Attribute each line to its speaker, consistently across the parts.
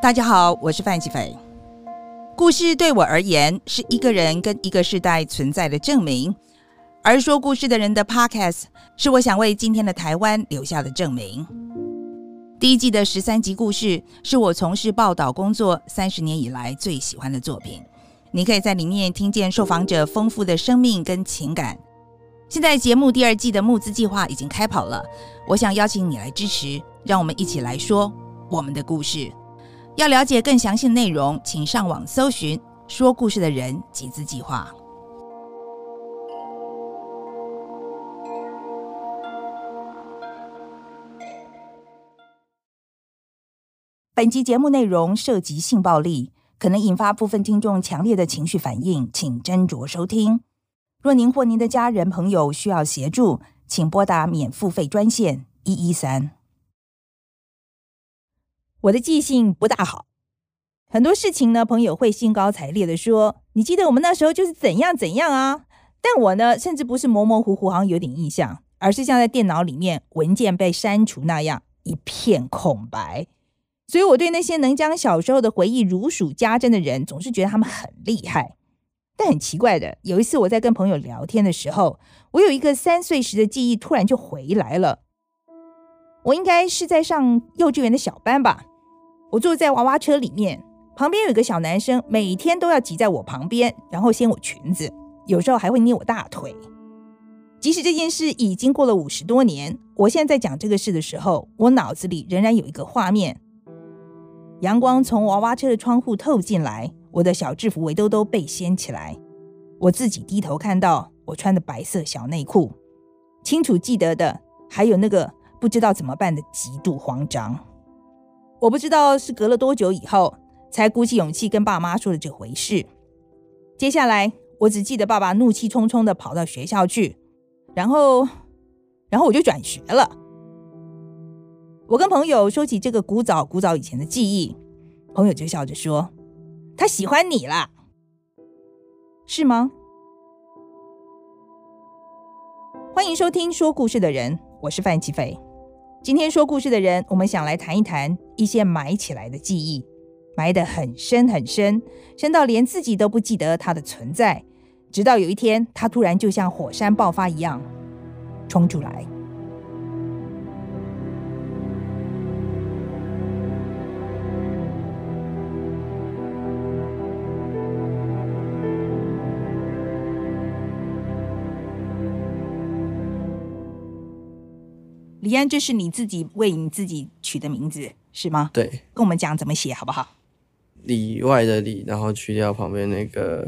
Speaker 1: 大家好，我是范琪斐。故事对我而言是一个人跟一个时代存在的证明，而说故事的人的 Podcast 是我想为今天的台湾留下的证明。第一季的十三集故事是我从事报道工作三十年以来最喜欢的作品。你可以在里面听见受访者丰富的生命跟情感。现在节目第二季的募资计划已经开跑了，我想邀请你来支持，让我们一起来说我们的故事。要了解更详细的内容，请上网搜寻“说故事的人”集资计划。本集节目内容涉及性暴力，可能引发部分听众强烈的情绪反应，请斟酌收听。若您或您的家人朋友需要协助，请拨打免付费专线一一三。我的记性不大好，很多事情呢，朋友会兴高采烈地说：“你记得我们那时候就是怎样怎样啊？”但我呢，甚至不是模模糊糊，好像有点印象，而是像在电脑里面文件被删除那样一片空白。所以，我对那些能将小时候的回忆如数家珍的人，总是觉得他们很厉害。但很奇怪的，有一次我在跟朋友聊天的时候，我有一个三岁时的记忆突然就回来了。我应该是在上幼稚园的小班吧。我坐在娃娃车里面，旁边有一个小男生，每天都要挤在我旁边，然后掀我裙子，有时候还会捏我大腿。即使这件事已经过了五十多年，我现在在讲这个事的时候，我脑子里仍然有一个画面：阳光从娃娃车的窗户透进来，我的小制服围兜兜被掀起来，我自己低头看到我穿的白色小内裤，清楚记得的还有那个不知道怎么办的极度慌张。我不知道是隔了多久以后，才鼓起勇气跟爸妈说了这回事。接下来，我只记得爸爸怒气冲冲的跑到学校去，然后，然后我就转学了。我跟朋友说起这个古早古早以前的记忆，朋友就笑着说：“他喜欢你啦，是吗？”欢迎收听说故事的人，我是范琪飞。今天说故事的人，我们想来谈一谈一些埋起来的记忆，埋得很深很深，深到连自己都不记得它的存在，直到有一天，它突然就像火山爆发一样冲出来。李安，这是你自己为你自己取的名字是吗？
Speaker 2: 对，
Speaker 1: 跟我们讲怎么写好不好？
Speaker 2: 里外的里，然后去掉旁边那个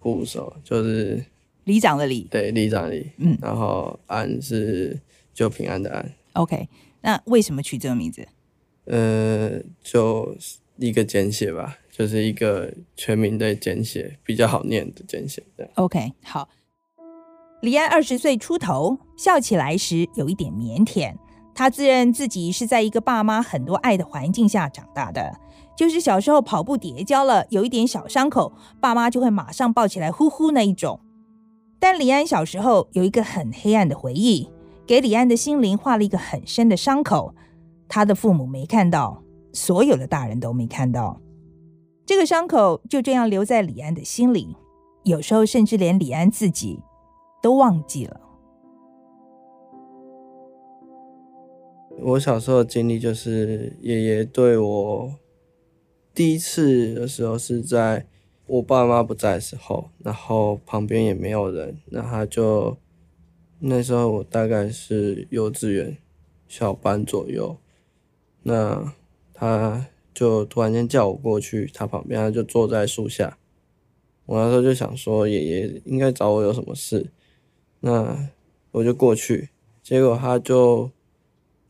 Speaker 2: 部首，就是
Speaker 1: 里长的里。
Speaker 2: 对，里长的里。嗯，然后安是就平安的安。
Speaker 1: OK，那为什么取这个名字？
Speaker 2: 呃，就一个简写吧，就是一个全名的简写，比较好念的简写。对
Speaker 1: ，OK，好。李安二十岁出头，笑起来时有一点腼腆。他自认自己是在一个爸妈很多爱的环境下长大的，就是小时候跑步跌跤了，有一点小伤口，爸妈就会马上抱起来呼呼那一种。但李安小时候有一个很黑暗的回忆，给李安的心灵画了一个很深的伤口。他的父母没看到，所有的大人都没看到，这个伤口就这样留在李安的心里，有时候甚至连李安自己。都忘记了。
Speaker 2: 我小时候的经历就是，爷爷对我第一次的时候是在我爸妈不在的时候，然后旁边也没有人，那他就那时候我大概是幼稚园小班左右，那他就突然间叫我过去他旁边，他就坐在树下，我那时候就想说，爷爷应该找我有什么事。那我就过去，结果他就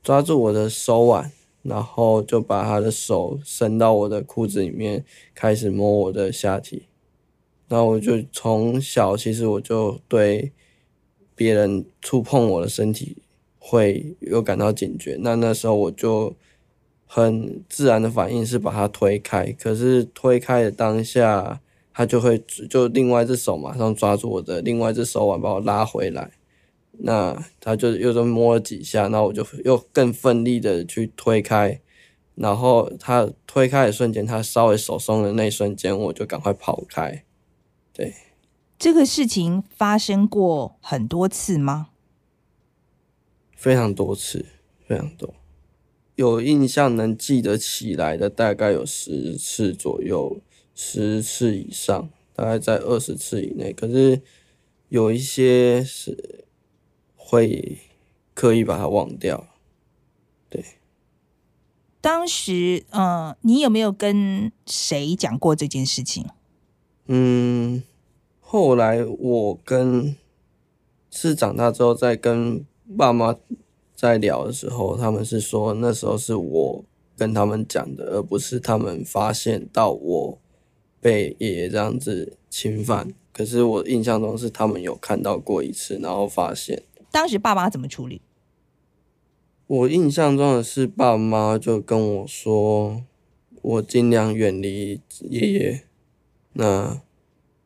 Speaker 2: 抓住我的手腕，然后就把他的手伸到我的裤子里面，开始摸我的下体。然后我就从小其实我就对别人触碰我的身体会有感到警觉。那那时候我就很自然的反应是把他推开，可是推开的当下。他就会就另外一只手马上抓住我的另外一只手腕，把我拉回来。那他就又这么摸了几下，那我就又更奋力的去推开然后他推开的瞬间，他稍微手松的那一瞬间，我就赶快跑开。对，
Speaker 1: 这个事情发生过很多次吗？
Speaker 2: 非常多次，非常多。有印象能记得起来的，大概有十次左右，十次以上，大概在二十次以内。可是有一些是会刻意把它忘掉。对，
Speaker 1: 当时，嗯，你有没有跟谁讲过这件事情？
Speaker 2: 嗯，后来我跟是长大之后再跟爸妈。在聊的时候，他们是说那时候是我跟他们讲的，而不是他们发现到我被爷爷这样子侵犯。可是我印象中是他们有看到过一次，然后发现。
Speaker 1: 当时爸妈怎么处理？
Speaker 2: 我印象中的是爸妈就跟我说，我尽量远离爷爷，那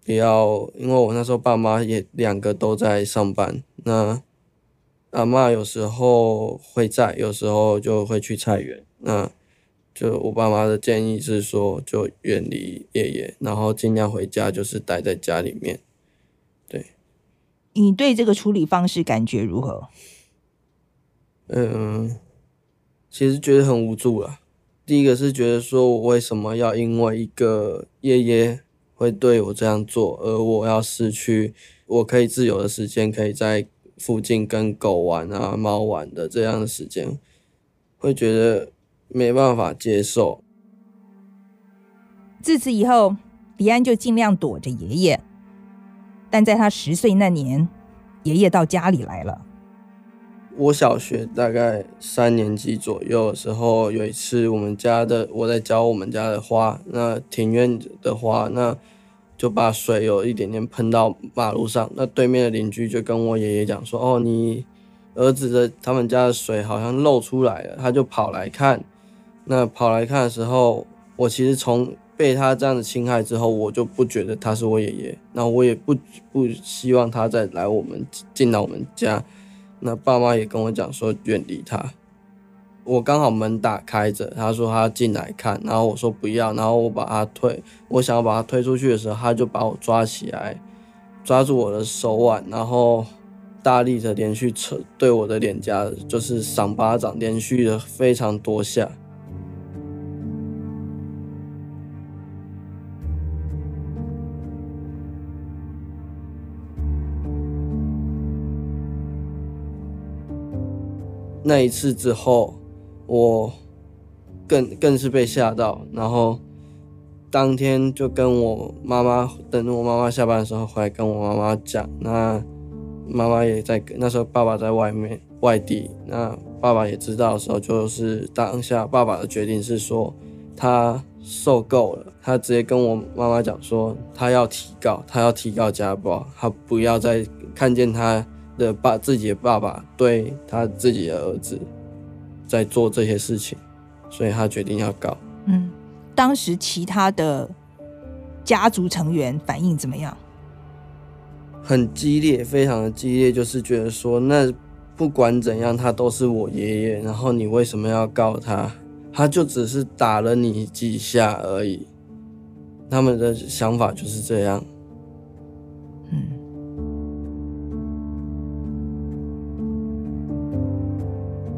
Speaker 2: 不要，因为我那时候爸妈也两个都在上班，那。阿嬷有时候会在，有时候就会去菜园。那就我爸妈的建议是说，就远离爷爷，然后尽量回家，就是待在家里面。对，
Speaker 1: 你对这个处理方式感觉如何？
Speaker 2: 嗯，其实觉得很无助了。第一个是觉得说我为什么要因为一个爷爷会对我这样做，而我要失去我可以自由的时间，可以在。附近跟狗玩啊、猫玩的这样的时间，会觉得没办法接受。
Speaker 1: 自此以后，李安就尽量躲着爷爷。但在他十岁那年，爷爷到家里来了。
Speaker 2: 我小学大概三年级左右的时候，有一次我们家的我在浇我们家的花，那庭院的花，那。就把水有一点点喷到马路上，那对面的邻居就跟我爷爷讲说：“哦，你儿子的他们家的水好像漏出来了。”他就跑来看。那跑来看的时候，我其实从被他这样子侵害之后，我就不觉得他是我爷爷，那我也不不希望他再来我们进到我们家。那爸妈也跟我讲说远离他。我刚好门打开着，他说他进来看，然后我说不要，然后我把他推，我想要把他推出去的时候，他就把我抓起来，抓住我的手腕，然后大力的连续扯对我的脸颊，就是赏巴掌，连续的非常多下。那一次之后。我更更是被吓到，然后当天就跟我妈妈，等我妈妈下班的时候回来跟我妈妈讲，那妈妈也在，那时候爸爸在外面外地，那爸爸也知道的时候，就是当下爸爸的决定是说他受够了，他直接跟我妈妈讲说他要提告，他要提告家暴，他不要再看见他的爸自己的爸爸对他自己的儿子。在做这些事情，所以他决定要告。
Speaker 1: 嗯，当时其他的家族成员反应怎么样？
Speaker 2: 很激烈，非常的激烈，就是觉得说，那不管怎样，他都是我爷爷，然后你为什么要告他？他就只是打了你几下而已。他们的想法就是这样。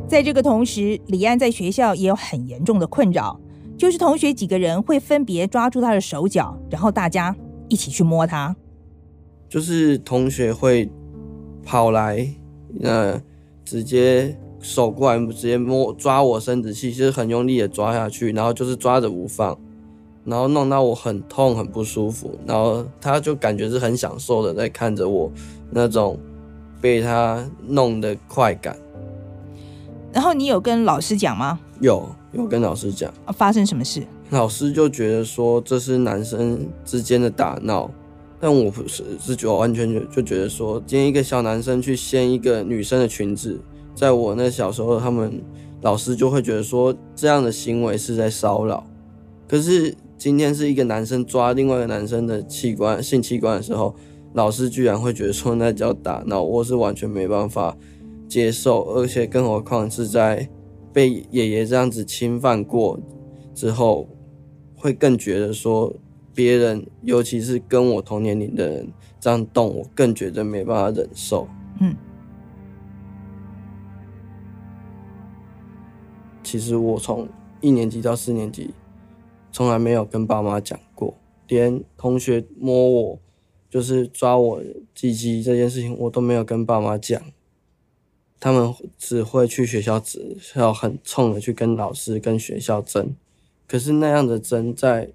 Speaker 1: 在这个同时，李安在学校也有很严重的困扰，就是同学几个人会分别抓住他的手脚，然后大家一起去摸他。
Speaker 2: 就是同学会跑来，呃，直接手过来，直接摸抓我生殖器，其实很用力的抓下去，然后就是抓着不放，然后弄到我很痛很不舒服，然后他就感觉是很享受的在看着我那种被他弄的快感。
Speaker 1: 然后你有跟老师讲吗？
Speaker 2: 有，有跟老师讲。
Speaker 1: 发生什么事？
Speaker 2: 老师就觉得说这是男生之间的打闹，但我不是，是觉得完全就就觉得说，今天一个小男生去掀一个女生的裙子，在我那小时候，他们老师就会觉得说这样的行为是在骚扰。可是今天是一个男生抓另外一个男生的器官、性器官的时候，老师居然会觉得说那叫打闹，我是完全没办法接受，而且更何况是在被爷爷这样子侵犯过之后，会更觉得说别人，尤其是跟我同年龄的人这样动，我更觉得没办法忍受。嗯。其实我从一年级到四年级，从来没有跟爸妈讲过，连同学摸我，就是抓我鸡鸡这件事情，我都没有跟爸妈讲。他们只会去学校，只要很冲的去跟老师、跟学校争。可是那样的争，在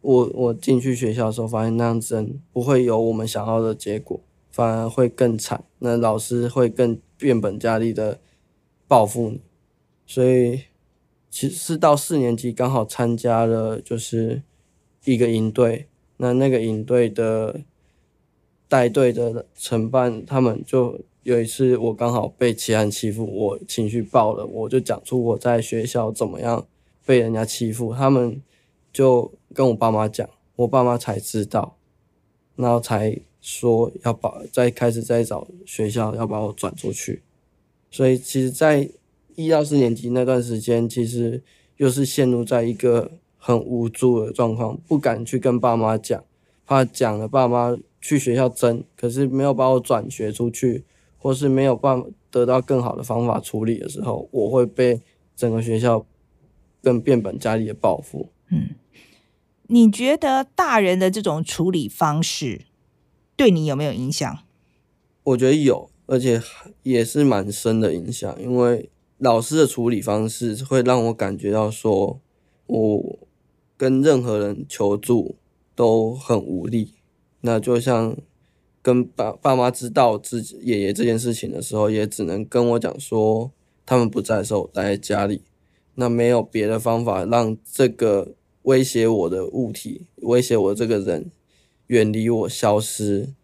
Speaker 2: 我我进去学校的时候，发现那样争不会有我们想要的结果，反而会更惨。那老师会更变本加厉的报复你。所以，其实是到四年级刚好参加了，就是一个营队。那那个营队的带队的承办，他们就有一次我刚好被其他人欺负，我情绪爆了，我就讲出我在学校怎么样被人家欺负，他们就跟我爸妈讲，我爸妈才知道，然后才说要把再开始再找学校要把我转出去。所以，其实，在一到四年级那段时间，其实又是陷入在一个很无助的状况，不敢去跟爸妈讲，怕讲了爸妈去学校争，可是没有把我转学出去，或是没有办法得到更好的方法处理的时候，我会被整个学校更变本加厉的报复。
Speaker 1: 嗯，你觉得大人的这种处理方式对你有没有影响？
Speaker 2: 我觉得有，而且也是蛮深的影响，因为。老师的处理方式会让我感觉到说，我跟任何人求助都很无力。那就像跟爸爸妈知道自己爷爷这件事情的时候，也只能跟我讲说，他们不在的时候我待在家里。那没有别的方法让这个威胁我的物体、威胁我这个人远离我、消失。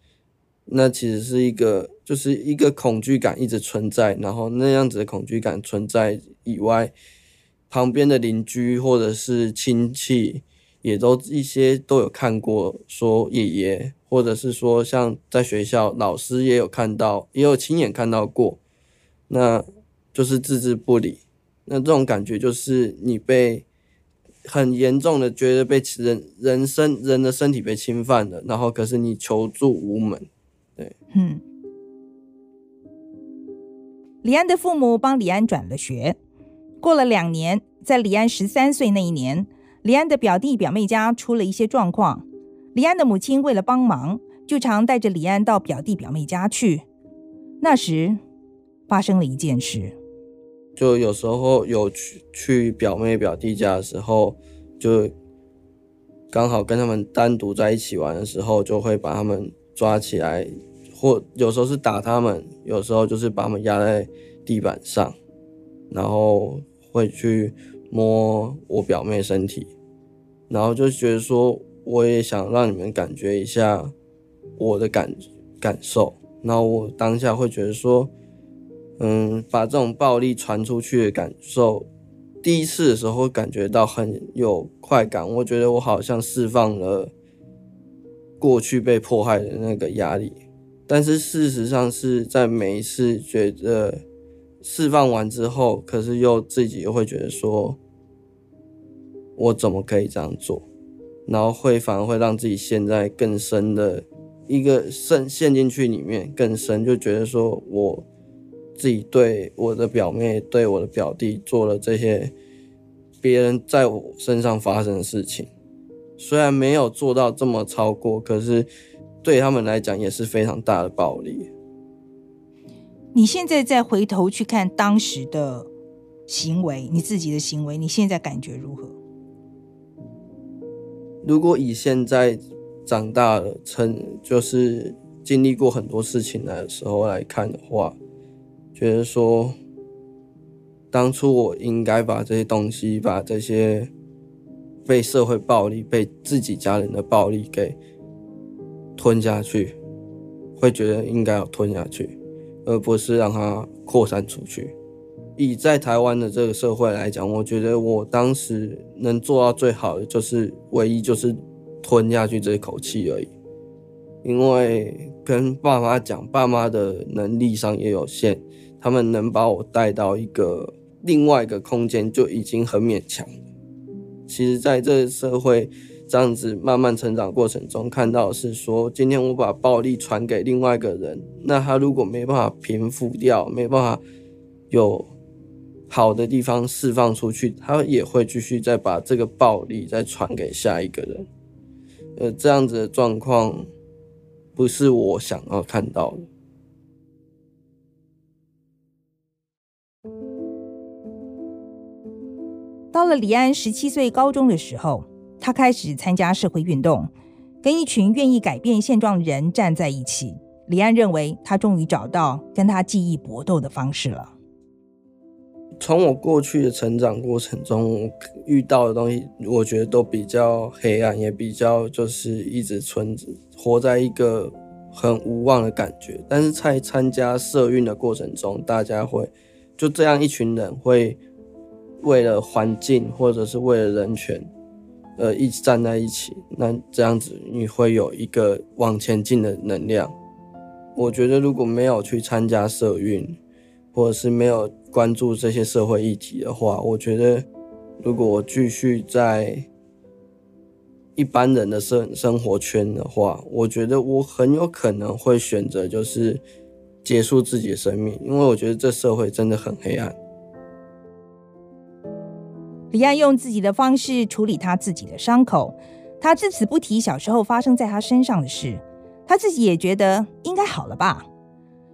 Speaker 2: 那其实是一个，就是一个恐惧感一直存在，然后那样子的恐惧感存在以外，旁边的邻居或者是亲戚也都一些都有看过，说爷爷，或者是说像在学校老师也有看到，也有亲眼看到过，那就是置之不理。那这种感觉就是你被很严重的觉得被人人身人的身体被侵犯了，然后可是你求助无门。对，嗯，
Speaker 1: 李安的父母帮李安转了学。过了两年，在李安十三岁那一年，李安的表弟表妹家出了一些状况。李安的母亲为了帮忙，就常带着李安到表弟表妹家去。那时发生了一件事，
Speaker 2: 就有时候有去去表妹表弟家的时候，就刚好跟他们单独在一起玩的时候，就会把他们抓起来。或有时候是打他们，有时候就是把他们压在地板上，然后会去摸我表妹身体，然后就觉得说，我也想让你们感觉一下我的感感受，然后我当下会觉得说，嗯，把这种暴力传出去的感受，第一次的时候感觉到很有快感，我觉得我好像释放了过去被迫害的那个压力。但是事实上是在每一次觉得释放完之后，可是又自己又会觉得说，我怎么可以这样做？然后会反而会让自己陷在更深的一个陷陷进去里面更深，就觉得说我自己对我的表妹、对我的表弟做了这些别人在我身上发生的事情，虽然没有做到这么超过，可是。对他们来讲也是非常大的暴力。
Speaker 1: 你现在再回头去看当时的行为，你自己的行为，你现在感觉如何？
Speaker 2: 如果以现在长大了，成就是经历过很多事情的时候来看的话，觉得说，当初我应该把这些东西，把这些被社会暴力、被自己家人的暴力给。吞下去，会觉得应该要吞下去，而不是让它扩散出去。以在台湾的这个社会来讲，我觉得我当时能做到最好的，就是唯一就是吞下去这口气而已。因为跟爸妈讲，爸妈的能力上也有限，他们能把我带到一个另外一个空间就已经很勉强。其实，在这个社会这样子慢慢成长过程中，看到的是说，今天我把暴力传给另外一个人，那他如果没办法平复掉，没办法有好的地方释放出去，他也会继续再把这个暴力再传给下一个人。呃，这样子的状况不是我想要看到的。
Speaker 1: 到了李安十七岁高中的时候，他开始参加社会运动，跟一群愿意改变现状的人站在一起。李安认为，他终于找到跟他记忆搏斗的方式了。
Speaker 2: 从我过去的成长过程中遇到的东西，我觉得都比较黑暗，也比较就是一直存，活在一个很无望的感觉。但是在参加社运的过程中，大家会就这样一群人会为了环境或者是为了人权，呃，一直站在一起。那这样子你会有一个往前进的能量。我觉得如果没有去参加社运，或者是没有关注这些社会议题的话，我觉得，如果我继续在一般人的生生活圈的话，我觉得我很有可能会选择就是结束自己的生命，因为我觉得这社会真的很黑暗。
Speaker 1: 李安用自己的方式处理他自己的伤口，他只此不提小时候发生在他身上的事，他自己也觉得应该好了吧。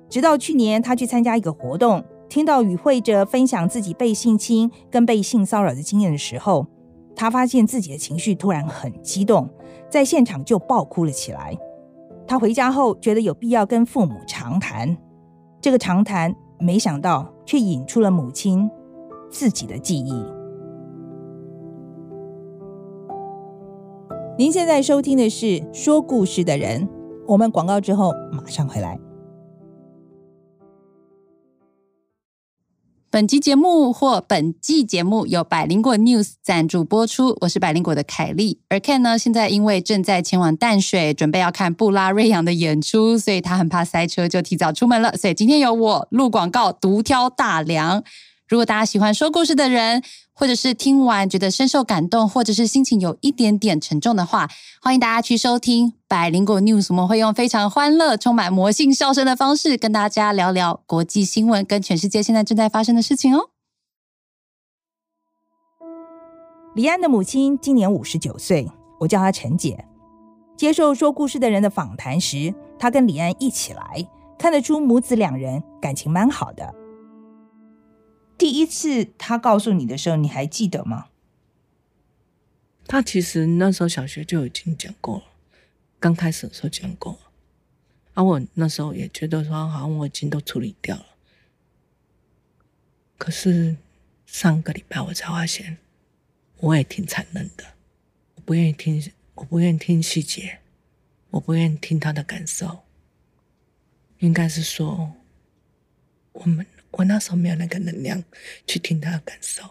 Speaker 1: 直到去年，他去参加一个活动，听到与会者分享自己被性侵跟被性骚扰的经验的时候，他发现自己的情绪突然很激动，在现场就爆哭了起来。他回家后觉得有必要跟父母长谈，这个长谈没想到却引出了母亲自己的记忆。您现在收听的是《说故事的人》，我们广告之后马上回来。
Speaker 3: 本集节目或本季节目由百灵果 News 赞助播出，我是百灵果的凯莉。而 Ken 呢，现在因为正在前往淡水，准备要看布拉瑞扬的演出，所以他很怕塞车，就提早出门了。所以今天由我录广告，独挑大梁。如果大家喜欢说故事的人，或者是听完觉得深受感动，或者是心情有一点点沉重的话，欢迎大家去收听百灵果 News。我们会用非常欢乐、充满魔性笑声的方式，跟大家聊聊国际新闻跟全世界现在正在发生的事情哦。
Speaker 1: 李安的母亲今年五十九岁，我叫她陈姐。接受说故事的人的访谈时，她跟李安一起来，看得出母子两人感情蛮好的。第一次他告诉你的时候，你还记得吗？
Speaker 4: 他其实那时候小学就已经讲过了，刚开始的时候讲过。而、啊、我那时候也觉得说，好像我已经都处理掉了。可是上个礼拜我才发现，我也挺残忍的。我不愿意听，我不愿意听细节，我不愿意听他的感受。应该是说，我们。我那时候没有那个能量去听他的感受。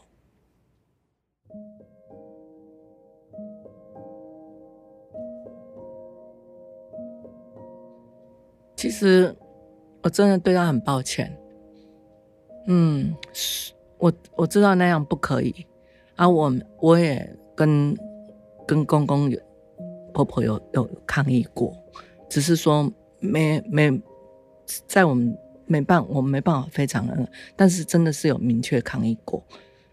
Speaker 4: 其实我真的对他很抱歉。嗯，我我知道那样不可以，啊，我我也跟跟公公有婆婆有有抗议过，只是说没没在我们。没办，我们没办法非常的，但是真的是有明确抗议过。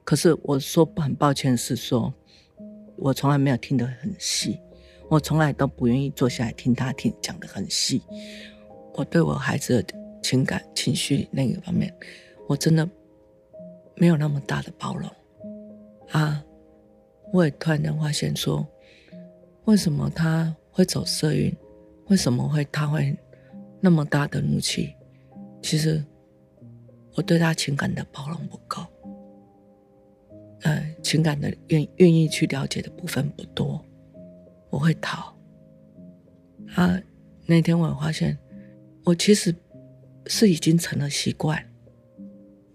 Speaker 4: 可是我说很抱歉，是说我从来没有听得很细，我从来都不愿意坐下来听他听讲得很细。我对我孩子的情感情绪那个方面，我真的没有那么大的包容啊！我也突然间发现说，为什么他会走色运？为什么会他会那么大的怒气？其实我对他情感的包容不够，呃，情感的愿愿意去了解的部分不多，我会逃。啊，那天我发现，我其实是已经成了习惯。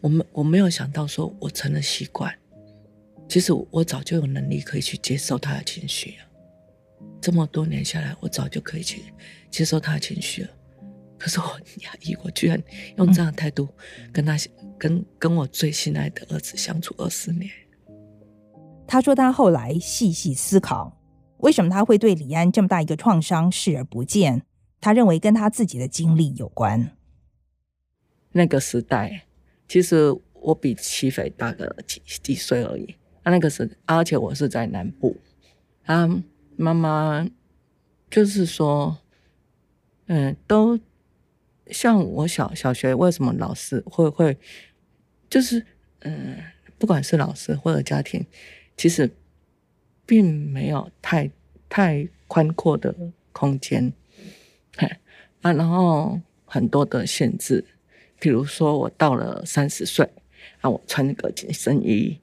Speaker 4: 我没我没有想到说我成了习惯，其实我早就有能力可以去接受他的情绪了。这么多年下来，我早就可以去接受他的情绪了。可是我很压抑，我居然用这样的态度跟他、嗯、跟跟我最心爱的儿子相处二十年。
Speaker 1: 他说他后来细细思考，为什么他会对李安这么大一个创伤视而不见？他认为跟他自己的经历有关。
Speaker 4: 那个时代，其实我比齐斐大个几几岁而已。啊那个时，而且我是在南部。啊妈妈就是说，嗯，都像我小小学为什么老师会会，就是嗯，不管是老师或者家庭，其实并没有太太宽阔的空间，嘿啊，然后很多的限制。比如说，我到了三十岁，啊，我穿那个紧身衣，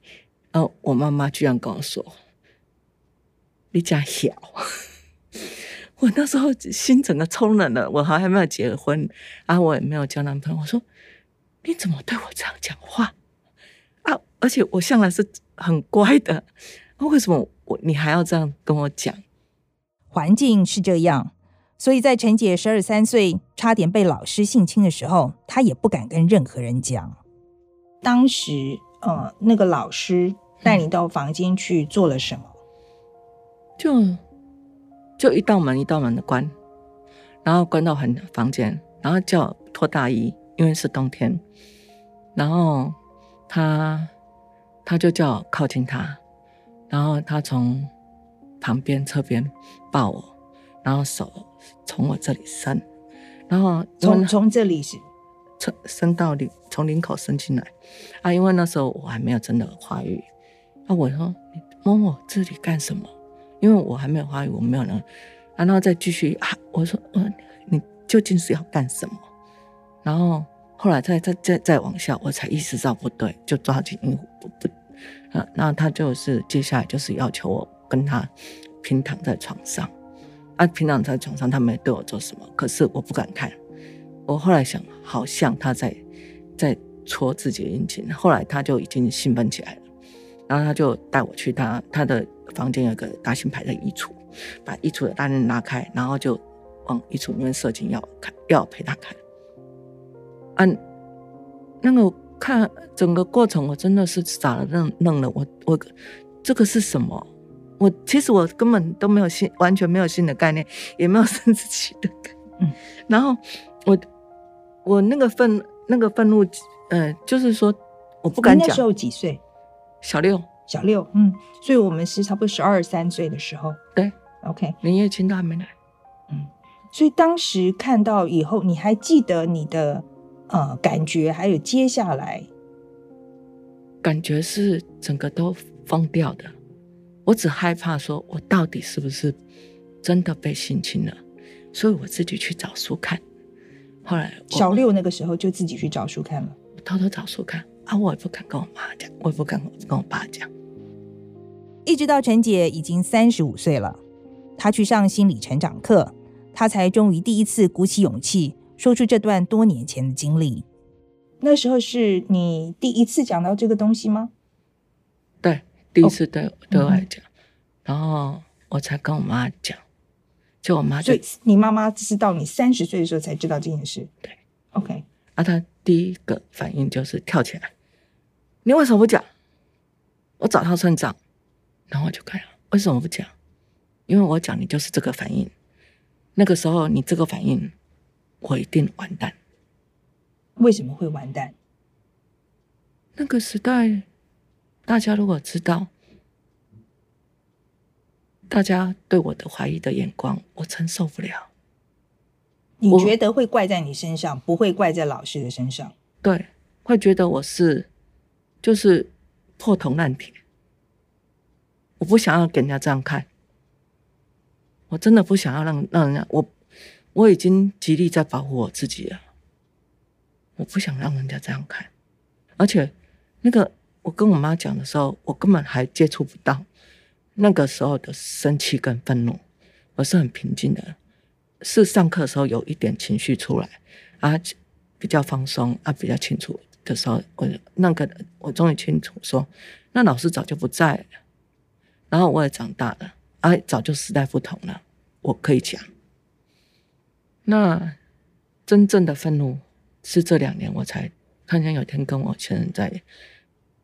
Speaker 4: 然后我妈妈居然跟我说：“你家小。”我那时候心整个冲冷了，我还还没有结婚，啊，我也没有交男朋友。我说：“你怎么对我这样讲话？”啊，而且我向来是很乖的，为什么我你还要这样跟我讲？
Speaker 1: 环境是这样。所以在陈姐十二三岁差点被老师性侵的时候，她也不敢跟任何人讲。当时，呃，那个老师带你到房间去做了什么？
Speaker 4: 就就一道门一道门的关，然后关到很房间，然后叫我脱大衣，因为是冬天。然后他他就叫我靠近他，然后他从旁边侧边抱我，然后手。从我这里伸，然后
Speaker 1: 从从这里是
Speaker 4: 伸伸到领，从领口伸进来啊！因为那时候我还没有真的发育啊！我说你摸我这里干什么？因为我还没有发育，我没有能！然后再继续啊！我说嗯，你究竟是要干什么？然后后来再再再再往下，我才意识到不对，就抓紧衣服不不啊！那他就是接下来就是要求我跟他平躺在床上。他平躺在床上，他没对我做什么，可是我不敢看。我后来想，好像他在在戳自己的阴茎。后来他就已经兴奋起来了，然后他就带我去他他的房间，有个大型牌的衣橱，把衣橱的大门拉开，然后就往衣橱里面射精，要看，要陪他看。嗯，那个看整个过程，我真的是傻了愣愣了。我我这个是什么？我其实我根本都没有性，完全没有性的概念，也没有 生殖器的概念。嗯，然后我我那个愤那个愤怒，呃，就是说我不敢讲。
Speaker 1: 那时候几岁？
Speaker 4: 小六，
Speaker 1: 小六。嗯，所以我们是差不多十二三岁的时候。
Speaker 4: 对
Speaker 1: ，OK。
Speaker 4: 林叶青都还没来。
Speaker 1: 嗯，所以当时看到以后，你还记得你的呃感觉，还有接下来
Speaker 4: 感觉是整个都疯掉的。我只害怕说，我到底是不是真的被性侵了？所以我自己去找书看。后来
Speaker 1: 小六那个时候就自己去找书看了，
Speaker 4: 偷偷找书看啊！我也不敢跟我妈讲，我也不敢跟我爸讲。
Speaker 1: 一直到陈姐已经三十五岁了，她去上心理成长课，她才终于第一次鼓起勇气说出这段多年前的经历。那时候是你第一次讲到这个东西吗？
Speaker 4: 对。第一次对对外讲，然后我才跟我妈讲，就我妈就，
Speaker 1: 你妈妈是到你三十岁的时候才知道这件事。
Speaker 4: 对
Speaker 1: ，OK。
Speaker 4: 啊，她第一个反应就是跳起来，你为什么不讲？我找他算账。然后我就看了，为什么不讲？因为我讲你就是这个反应，那个时候你这个反应，我一定完蛋。
Speaker 1: 为什么会完蛋？
Speaker 4: 那个时代。大家如果知道，大家对我的怀疑的眼光，我承受不了。
Speaker 1: 你觉得会怪在你身上，不会怪在老师的身上？
Speaker 4: 对，会觉得我是就是破铜烂铁。我不想要给人家这样看，我真的不想要让让人家我我已经极力在保护我自己了，我不想让人家这样看，而且那个。我跟我妈讲的时候，我根本还接触不到那个时候的生气跟愤怒，我是很平静的。是上课的时候有一点情绪出来啊，比较放松啊，比较清楚的时候，我那个我终于清楚说，那老师早就不在了，然后我也长大了啊，早就时代不同了，我可以讲。那真正的愤怒是这两年我才看见，有一天跟我先生在，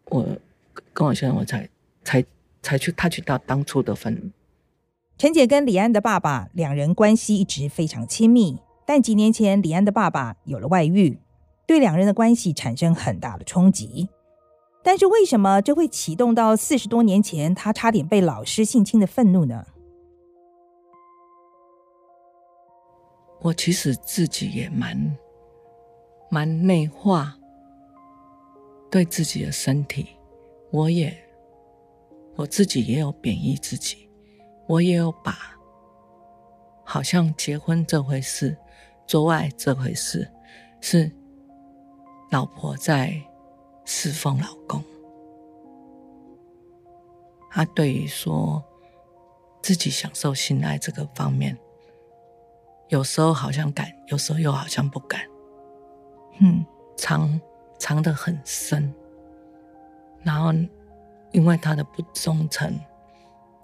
Speaker 4: 我跟我先生我才才才去他去到当初的愤怒。
Speaker 1: 陈姐跟李安的爸爸两人关系一直非常亲密，但几年前李安的爸爸有了外遇，对两人的关系产生很大的冲击。但是为什么这会启动到四十多年前他差点被老师性侵的愤怒呢？
Speaker 4: 我其实自己也蛮蛮内化，对自己的身体，我也我自己也有贬义自己，我也有把好像结婚这回事，做爱这回事，是老婆在侍奉老公。他对于说自己享受性爱这个方面。有时候好像敢，有时候又好像不敢，
Speaker 1: 嗯，
Speaker 4: 藏藏得很深。然后因为他的不忠诚，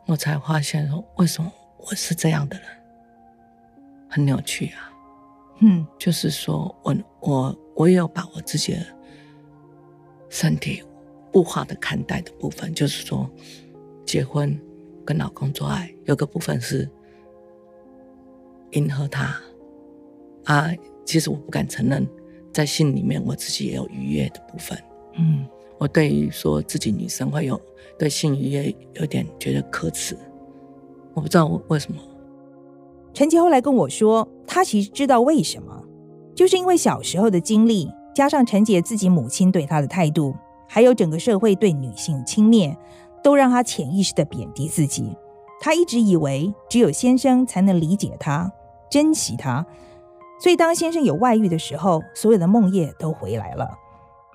Speaker 4: 我才发现说，为什么我是这样的人，很扭曲啊。
Speaker 1: 嗯，
Speaker 4: 就是说我我我也有把我自己的身体物化的看待的部分，就是说结婚跟老公做爱，有个部分是。迎合他啊，其实我不敢承认，在性里面我自己也有愉悦的部分。
Speaker 1: 嗯，
Speaker 4: 我对于说自己女生会有对性愉悦有点觉得可耻，我不知道为什么。
Speaker 1: 陈杰后来跟我说，他其实知道为什么，就是因为小时候的经历，加上陈杰自己母亲对他的态度，还有整个社会对女性轻蔑，都让他潜意识的贬低自己。他一直以为只有先生才能理解他。珍惜他，所以当先生有外遇的时候，所有的梦魇都回来了。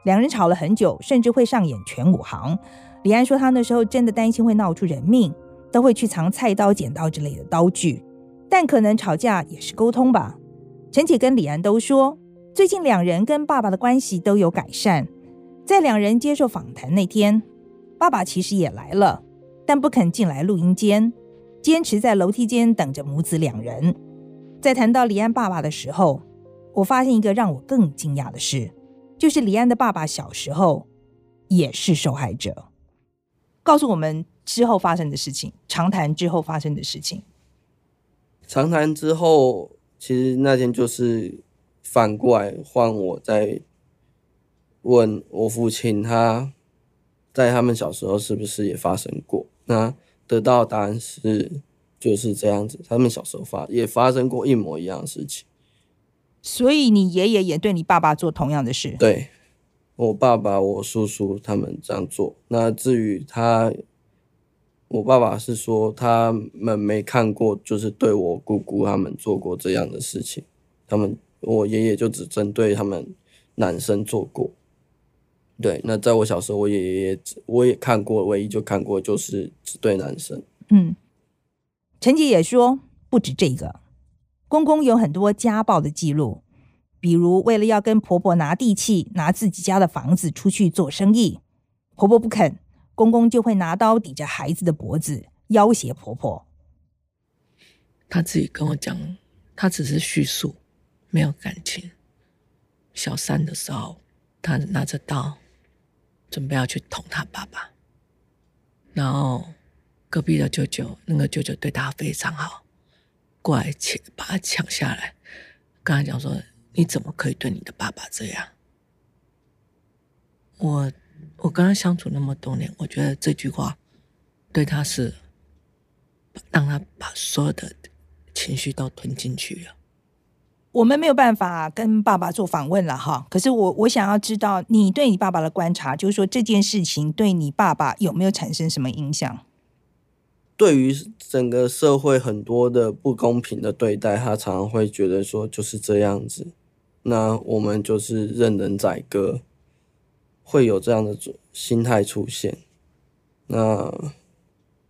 Speaker 1: 两人吵了很久，甚至会上演全武行。李安说，他那时候真的担心会闹出人命，都会去藏菜刀、剪刀之类的刀具。但可能吵架也是沟通吧。陈姐跟李安都说，最近两人跟爸爸的关系都有改善。在两人接受访谈那天，爸爸其实也来了，但不肯进来录音间，坚持在楼梯间等着母子两人。在谈到李安爸爸的时候，我发现一个让我更惊讶的事，就是李安的爸爸小时候也是受害者。告诉我们之后发生的事情，长谈之后发生的事情。
Speaker 2: 长谈之后，其实那天就是反过来换我在问我父亲，他在他们小时候是不是也发生过？那得到答案是。就是这样子，他们小时候发也发生过一模一样的事情，
Speaker 1: 所以你爷爷也对你爸爸做同样的事？
Speaker 2: 对，我爸爸、我叔叔他们这样做。那至于他，我爸爸是说他们没看过，就是对我姑姑他们做过这样的事情。他们我爷爷就只针对他们男生做过。对，那在我小时候，我爷爷我也看过，唯一就看过就是只对男生。
Speaker 1: 嗯。陈姐也说，不止这个，公公有很多家暴的记录，比如为了要跟婆婆拿地契，拿自己家的房子出去做生意，婆婆不肯，公公就会拿刀抵着孩子的脖子，要挟婆婆。
Speaker 4: 他自己跟我讲，他只是叙述，没有感情。小三的时候，他拿着刀，准备要去捅他爸爸，然后。隔壁的舅舅，那个舅舅对他非常好，过来抢，把他抢下来，跟他讲说：“你怎么可以对你的爸爸这样？”我我跟他相处那么多年，我觉得这句话对他是让他把所有的情绪都吞进去了。
Speaker 1: 我们没有办法跟爸爸做访问了哈，可是我我想要知道你对你爸爸的观察，就是说这件事情对你爸爸有没有产生什么影响？
Speaker 2: 对于整个社会很多的不公平的对待，他常常会觉得说就是这样子，那我们就是任人宰割，会有这样的心态出现。那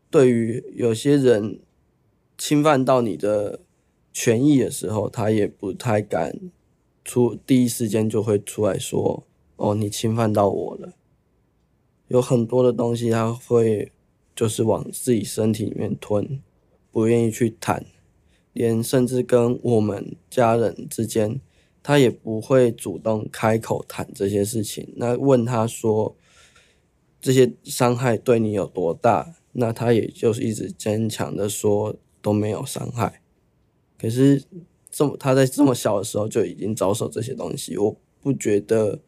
Speaker 2: 对于有些人侵犯到你的权益的时候，他也不太敢出，第一时间就会出来说：“哦，你侵犯到我了。”有很多的东西他会。就是往自己身体里面吞，不愿意去谈，连甚至跟我们家人之间他也不会主动开口谈这些事情。那问他说这些伤害对你有多大？那他也就是一直坚强的说都没有伤害。可是这么他在这么小的时候就已经遭受这些东西，我不觉得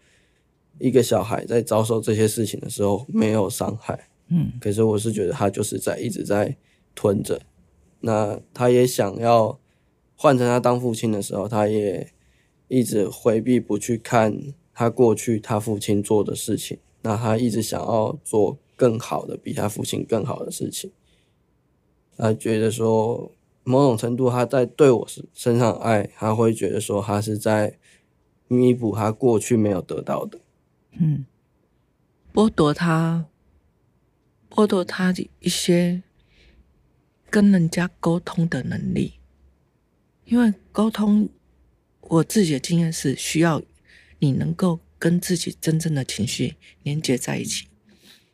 Speaker 2: 一个小孩在遭受这些事情的时候没有伤害。嗯，可是我是觉得他就是在一直在吞着。那他也想要换成他当父亲的时候，他也一直回避不去看他过去他父亲做的事情。那他一直想要做更好的，比他父亲更好的事情。他觉得说，某种程度他在对我身上爱，他会觉得说他是在弥补他过去没有得到的。
Speaker 4: 嗯，剥夺他。剥夺他的一些跟人家沟通的能力，因为沟通，我自己的经验是需要你能够跟自己真正的情绪连接在一起，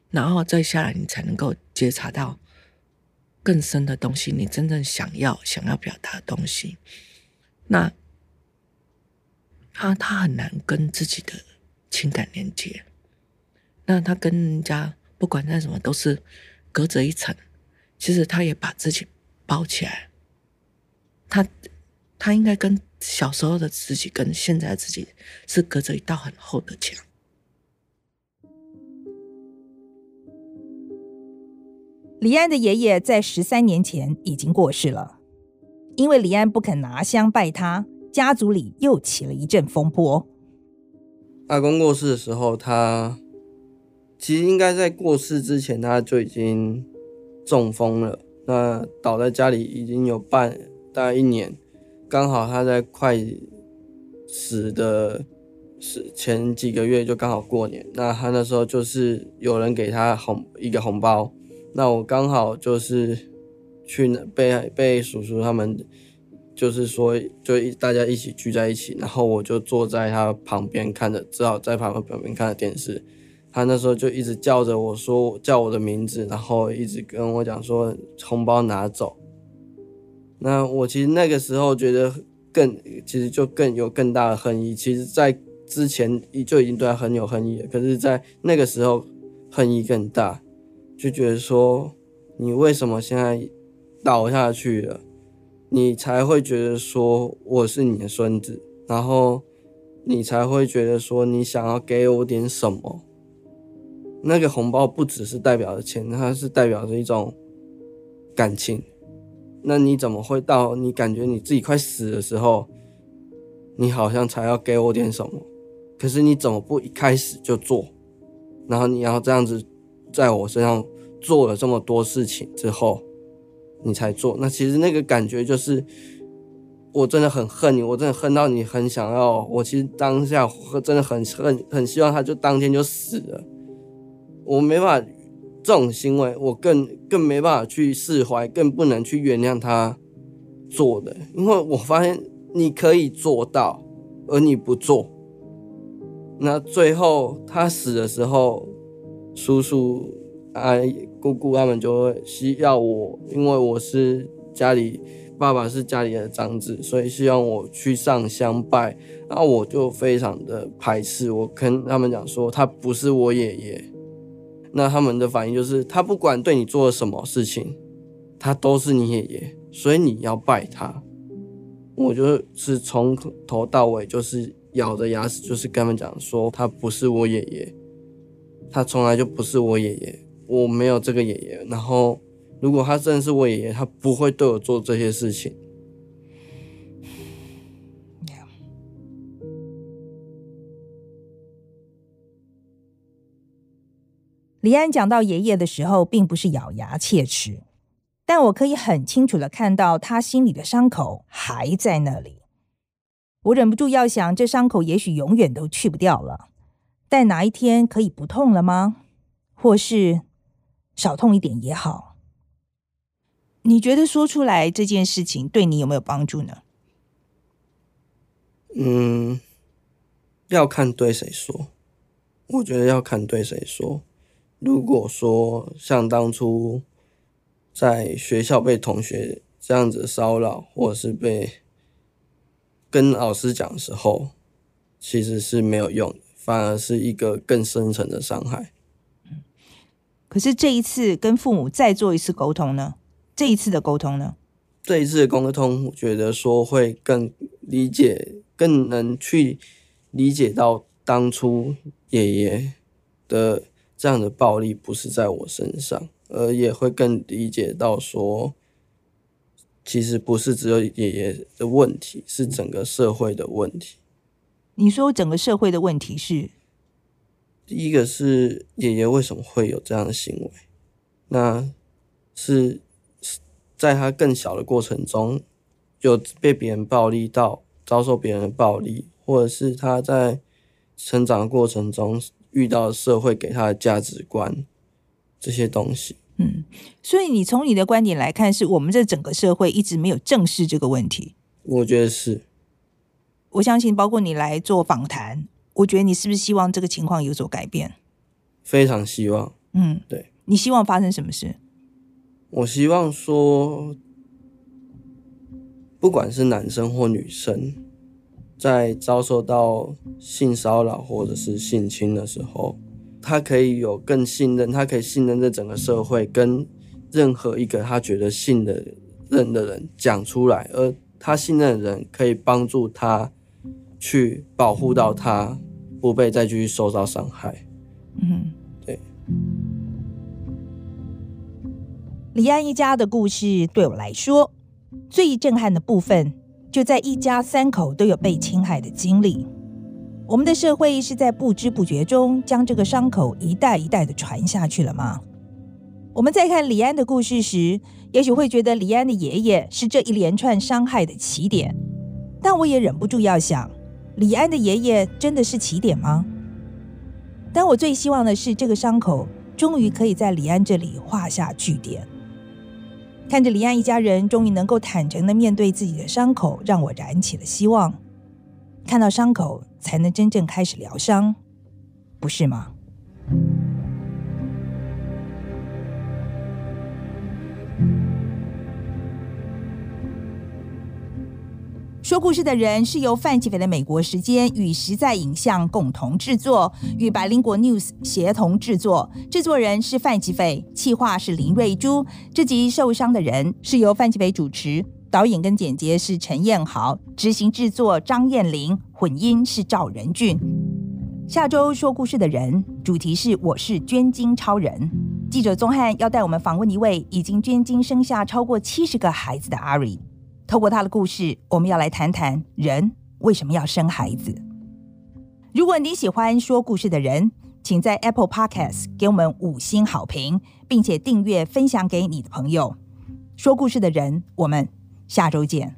Speaker 4: 然后再下来，你才能够觉察到更深的东西，你真正想要想要表达的东西。那他他很难跟自己的情感连接，那他跟人家。不管在什么，都是隔着一层。其实他也把自己包起来。他他应该跟小时候的自己跟现在的自己是隔着一道很厚的墙。
Speaker 1: 李安的爷爷在十三年前已经过世了，因为李安不肯拿香拜他，家族里又起了一阵风波。
Speaker 2: 阿公过世的时候，他。其实应该在过世之前，他就已经中风了。那倒在家里已经有半大概一年，刚好他在快死的是前几个月，就刚好过年。那他那时候就是有人给他红一个红包，那我刚好就是去被被叔叔他们就是说就一大家一起聚在一起，然后我就坐在他旁边看着，只好在旁边旁边看着电视。他那时候就一直叫着我说，叫我的名字，然后一直跟我讲说红包拿走。那我其实那个时候觉得更，其实就更有更大的恨意。其实，在之前就已经对他很有恨意了，可是，在那个时候恨意更大，就觉得说你为什么现在倒下去了，你才会觉得说我是你的孙子，然后你才会觉得说你想要给我点什么。那个红包不只是代表着钱，它是代表着一种感情。那你怎么会到你感觉你自己快死的时候，你好像才要给我点什么？可是你怎么不一开始就做？然后你要这样子在我身上做了这么多事情之后，你才做？那其实那个感觉就是，我真的很恨你，我真的恨到你很想要。我其实当下真的很恨，很希望他就当天就死了。我没法，这种行为我更更没办法去释怀，更不能去原谅他做的，因为我发现你可以做到，而你不做，那最后他死的时候，叔叔、阿姨、姑姑他们就会需要我，因为我是家里爸爸是家里的长子，所以希望我去上香拜，然后我就非常的排斥，我跟他们讲说他不是我爷爷。那他们的反应就是，他不管对你做了什么事情，他都是你爷爷，所以你要拜他。我就是从头到尾就是咬着牙齿，就是跟他们讲说，他不是我爷爷，他从来就不是我爷爷，我没有这个爷爷。然后，如果他真的是我爷爷，他不会对我做这些事情。
Speaker 1: 李安讲到爷爷的时候，并不是咬牙切齿，但我可以很清楚的看到他心里的伤口还在那里。我忍不住要想，这伤口也许永远都去不掉了，但哪一天可以不痛了吗？或是少痛一点也好？你觉得说出来这件事情对你有没有帮助呢？
Speaker 2: 嗯，要看对谁说。我觉得要看对谁说。如果说像当初在学校被同学这样子骚扰，或者是被跟老师讲的时候，其实是没有用，反而是一个更深层的伤害。
Speaker 1: 可是这一次跟父母再做一次沟通呢？这一次的沟通呢？
Speaker 2: 这一次的沟通，我觉得说会更理解，更能去理解到当初爷爷的这样的暴力不是在我身上，而也会更理解到说，其实不是只有爷爷的问题，是整个社会的问题。
Speaker 1: 你说整个社会的问题是？
Speaker 2: 第一个是爷爷为什么会有这样的行为？那是在他更小的过程中，有被别人暴力到遭受别人的暴力，或者是他在成长的过程中遇到社会给他的价值观这些东西。
Speaker 1: 嗯，所以你从你的观点来看，是我们这整个社会一直没有正视这个问题。
Speaker 2: 我觉得是。
Speaker 1: 我相信，包括你来做访谈。我觉得你是不是希望这个情况有所改变？
Speaker 2: 非常希望。
Speaker 1: 嗯，
Speaker 2: 对。
Speaker 1: 你希望发生什么事？
Speaker 2: 我希望说，不管是男生或女生，在遭受到性骚扰或者是性侵的时候，他可以有更信任，他可以信任这整个社会，跟任何一个他觉得信的任的人讲出来，而他信任的人可以帮助他去保护到他。不被再继续受到伤害。
Speaker 1: 嗯，
Speaker 2: 对。
Speaker 1: 李安一家的故事对我来说最震撼的部分，就在一家三口都有被侵害的经历。我们的社会是在不知不觉中将这个伤口一代一代的传下去了吗？我们在看李安的故事时，也许会觉得李安的爷爷是这一连串伤害的起点，但我也忍不住要想。李安的爷爷真的是起点吗？但我最希望的是，这个伤口终于可以在李安这里画下句点。看着李安一家人终于能够坦诚地面对自己的伤口，让我燃起了希望。看到伤口，才能真正开始疗伤，不是吗？说故事的人是由范琪斐的美国时间与实在影像共同制作，与百灵果 News 协同制作。制作人是范琪斐，企划是林瑞珠。这集受伤的人是由范琪斐主持，导演跟剪接是陈彦豪，执行制作张燕玲，混音是赵仁俊。下周说故事的人主题是我是捐精超人。记者宗翰要带我们访问一位已经捐精生下超过七十个孩子的阿瑞。透过他的故事，我们要来谈谈人为什么要生孩子。如果你喜欢说故事的人，请在 Apple Podcast 给我们五星好评，并且订阅分享给你的朋友。说故事的人，我们下周见。